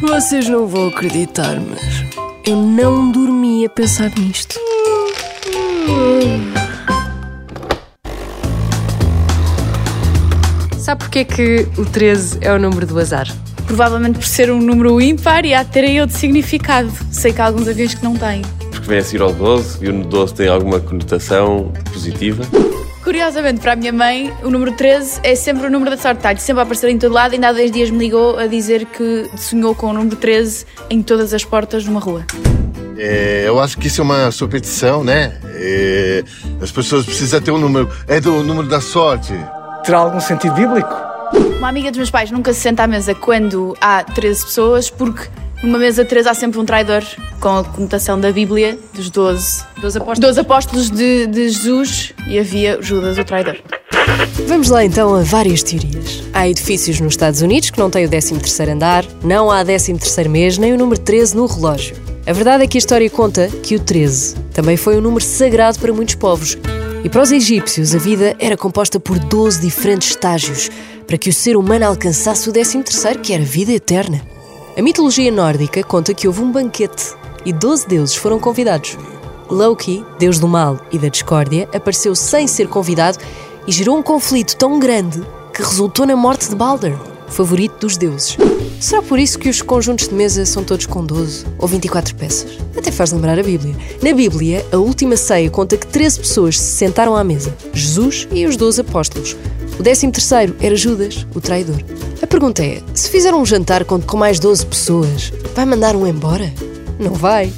Vocês não vão acreditar, mas eu não dormi a pensar nisto. Sabe porquê que o 13 é o número do azar? Provavelmente por ser um número ímpar e há de ter aí outro significado. Sei que há alguns aviões que não têm. Porque vem a seguir ao 12 e o 12 tem alguma conotação positiva. Curiosamente, para a minha mãe, o número 13 é sempre o número da sorte. Está sempre a aparecer em todo lado. Ainda há 10 dias me ligou a dizer que sonhou com o número 13 em todas as portas de uma rua. É, eu acho que isso é uma superstição, né? É, as pessoas precisam ter um número. É do número da sorte. Terá algum sentido bíblico? Uma amiga dos meus pais nunca se senta à mesa quando há 13 pessoas, porque numa mesa 13 há sempre um traidor, com a conotação da Bíblia, dos 12, 12 apóstolos, 12 apóstolos de, de Jesus, e havia Judas, o traidor. Vamos lá então a várias teorias. Há edifícios nos Estados Unidos que não têm o 13º andar, não há 13º mês, nem o número 13 no relógio. A verdade é que a história conta que o 13 também foi um número sagrado para muitos povos. E para os egípcios, a vida era composta por 12 diferentes estágios para que o ser humano alcançasse o 13º, que era a vida eterna. A mitologia nórdica conta que houve um banquete e 12 deuses foram convidados. Loki, deus do mal e da discórdia, apareceu sem ser convidado e gerou um conflito tão grande que resultou na morte de Balder, favorito dos deuses. Será por isso que os conjuntos de mesa são todos com 12 ou 24 peças? Até faz lembrar a Bíblia. Na Bíblia, a última ceia conta que 13 pessoas se sentaram à mesa: Jesus e os 12 apóstolos. O 13 terceiro era Judas, o traidor. A pergunta é: se fizer um jantar com mais 12 pessoas, vai mandar um embora? Não vai.